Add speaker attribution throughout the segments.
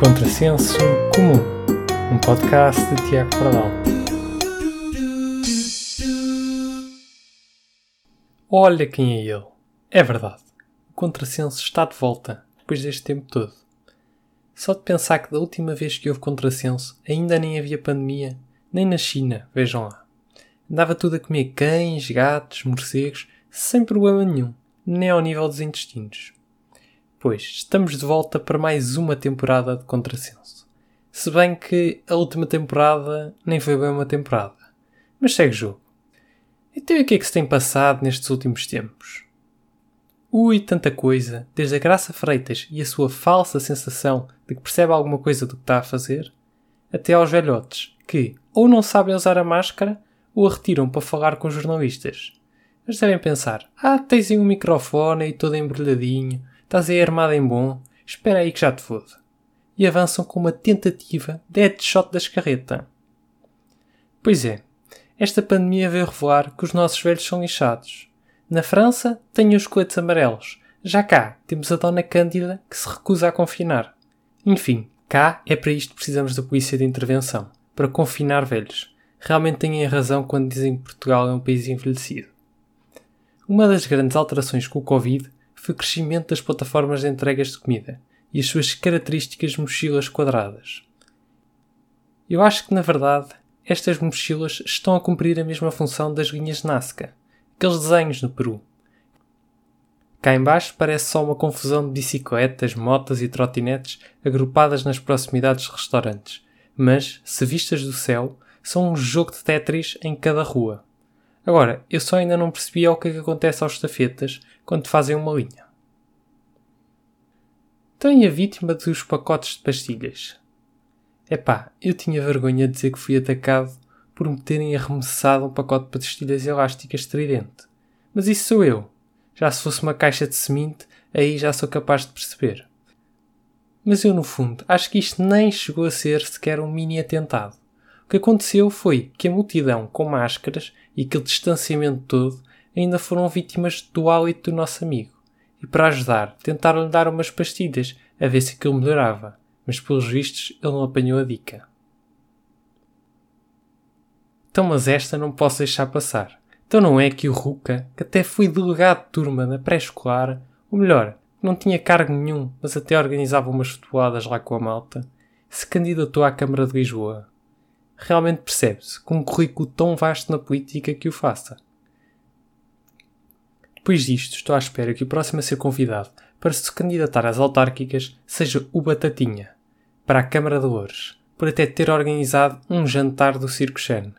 Speaker 1: Contrassenso Comum, um podcast de Tiago Pardal. Olha quem é ele. É verdade. O Contrassenso está de volta, depois deste tempo todo. Só de pensar que da última vez que houve contrassenso ainda nem havia pandemia, nem na China, vejam lá. Andava tudo a comer cães, gatos, morcegos, sem problema nenhum, nem ao nível dos intestinos. Pois, estamos de volta para mais uma temporada de Contrassenso. Se bem que a última temporada nem foi bem uma temporada. Mas segue jogo. Então e o que é que se tem passado nestes últimos tempos? Ui, tanta coisa, desde a Graça Freitas e a sua falsa sensação de que percebe alguma coisa do que está a fazer, até aos velhotes que ou não sabem usar a máscara ou a retiram para falar com jornalistas. Mas devem pensar: ah, tens aí um microfone aí todo embrulhadinho, Estás aí armado em bom? Espera aí que já te foda. E avançam com uma tentativa de headshot da escarreta. Pois é, esta pandemia veio revelar que os nossos velhos são lixados. Na França, têm os coletes amarelos. Já cá, temos a Dona Cândida que se recusa a confinar. Enfim, cá é para isto que precisamos da polícia de intervenção para confinar velhos. Realmente têm razão quando dizem que Portugal é um país envelhecido. Uma das grandes alterações com o Covid foi o crescimento das plataformas de entregas de comida e as suas características mochilas quadradas. Eu acho que, na verdade, estas mochilas estão a cumprir a mesma função das linhas Nazca, aqueles desenhos no Peru. Cá embaixo parece só uma confusão de bicicletas, motas e trotinetes agrupadas nas proximidades de restaurantes, mas, se vistas do céu, são um jogo de Tetris em cada rua. Agora, eu só ainda não percebi o que é que acontece aos estafetas quando fazem uma linha. Tem a vítima dos pacotes de pastilhas. Epá, eu tinha vergonha de dizer que fui atacado por me terem arremessado um pacote de pastilhas elásticas tridente. Mas isso sou eu. Já se fosse uma caixa de semente, aí já sou capaz de perceber. Mas eu, no fundo, acho que isto nem chegou a ser sequer um mini atentado. O que aconteceu foi que a multidão com máscaras e aquele distanciamento todo ainda foram vítimas do hálito do nosso amigo. E para ajudar, tentaram-lhe dar umas pastilhas a ver se aquilo melhorava, mas pelos vistos ele não apanhou a dica. Então, mas esta não posso deixar passar. Então não é que o Ruka, que até foi delegado de turma na pré-escolar, ou melhor, não tinha cargo nenhum, mas até organizava umas futeboladas lá com a malta, se candidatou à Câmara de Lisboa realmente percebe-se com um currículo tão vasto na política que o faça. Depois disto, estou à espera que o próximo a ser convidado para se candidatar às autárquicas seja o Batatinha, para a Câmara de Louros, por até ter organizado um jantar do Circo Chen.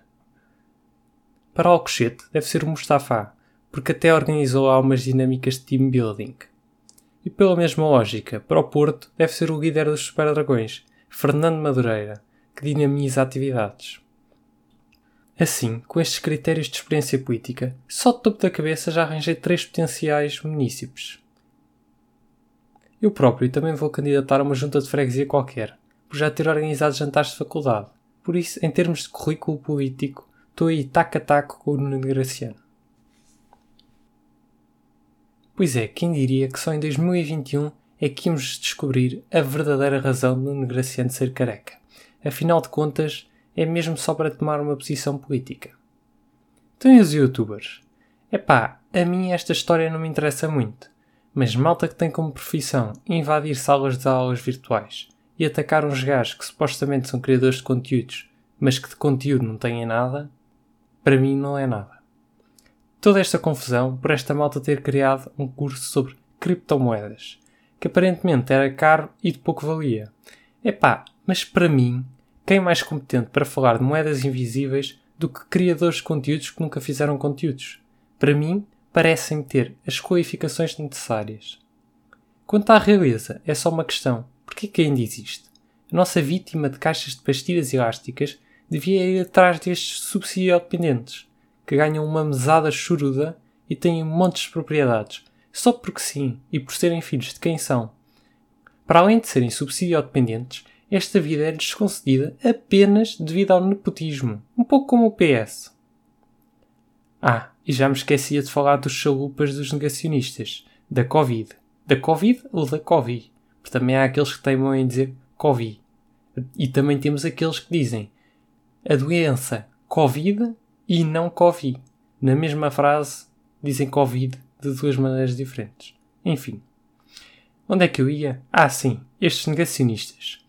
Speaker 1: Para Alcochete deve ser o Mustafa, porque até organizou lá umas dinâmicas de team building. E pela mesma lógica, para o Porto deve ser o líder dos Super Dragões, Fernando Madureira, que dinamiza atividades. Assim, com estes critérios de experiência política, só de topo da cabeça já arranjei três potenciais munícipes. Eu próprio também vou candidatar a uma junta de freguesia qualquer, por já ter organizado jantares de faculdade. Por isso, em termos de currículo político, estou aí taco a taco com o Nuno Graciano. Pois é, quem diria que só em 2021 é que íamos descobrir a verdadeira razão do Nuno Graciano ser careca afinal de contas, é mesmo só para tomar uma posição política. Então os youtubers? Epá, a mim esta história não me interessa muito, mas malta que tem como profissão invadir salas de aulas virtuais e atacar uns gajos que supostamente são criadores de conteúdos, mas que de conteúdo não têm nada, para mim não é nada. Toda esta confusão por esta malta ter criado um curso sobre criptomoedas, que aparentemente era caro e de pouco valia. Epá, mas para mim, quem é mais competente para falar de moedas invisíveis do que criadores de conteúdos que nunca fizeram conteúdos? Para mim, parecem ter as qualificações necessárias. Quanto à realeza, é só uma questão: porquê que ainda existe? A nossa vítima de caixas de pastilhas elásticas devia ir atrás destes subsidiodependentes, que ganham uma mesada choruda e têm montes de propriedades, só porque sim e por serem filhos de quem são. Para além de serem subsidiodependentes, esta vida é-lhes concedida apenas devido ao nepotismo, um pouco como o PS. Ah, e já me esquecia de falar dos chalupas dos negacionistas, da Covid. Da Covid ou da Covid? Porque também há aqueles que teimam em dizer Covid. E também temos aqueles que dizem a doença Covid e não Covid. Na mesma frase, dizem Covid de duas maneiras diferentes. Enfim. Onde é que eu ia? Ah, sim, estes negacionistas.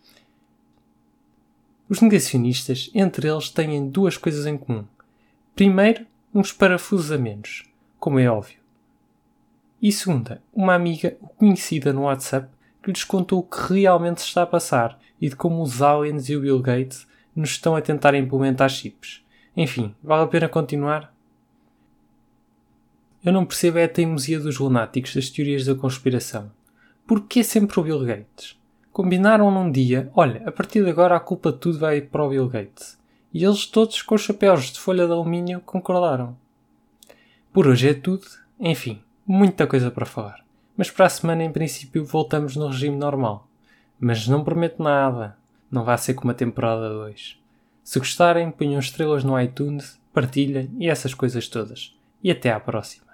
Speaker 1: Os negacionistas, entre eles, têm duas coisas em comum. Primeiro, uns parafusos a menos, como é óbvio. E segunda, uma amiga conhecida no WhatsApp que lhes contou o que realmente se está a passar e de como os aliens e o Bill Gates nos estão a tentar implementar chips. Enfim, vale a pena continuar? Eu não percebo a teimosia dos lunáticos das teorias da conspiração. Porquê sempre o Bill Gates? Combinaram num dia, olha, a partir de agora a culpa de tudo vai para o Bill Gates. E eles todos com os chapéus de folha de alumínio concordaram. Por hoje é tudo. Enfim, muita coisa para falar. Mas para a semana, em princípio, voltamos no regime normal. Mas não prometo nada. Não vai ser como a temporada 2. Se gostarem, ponham estrelas no iTunes, partilhem e essas coisas todas. E até à próxima.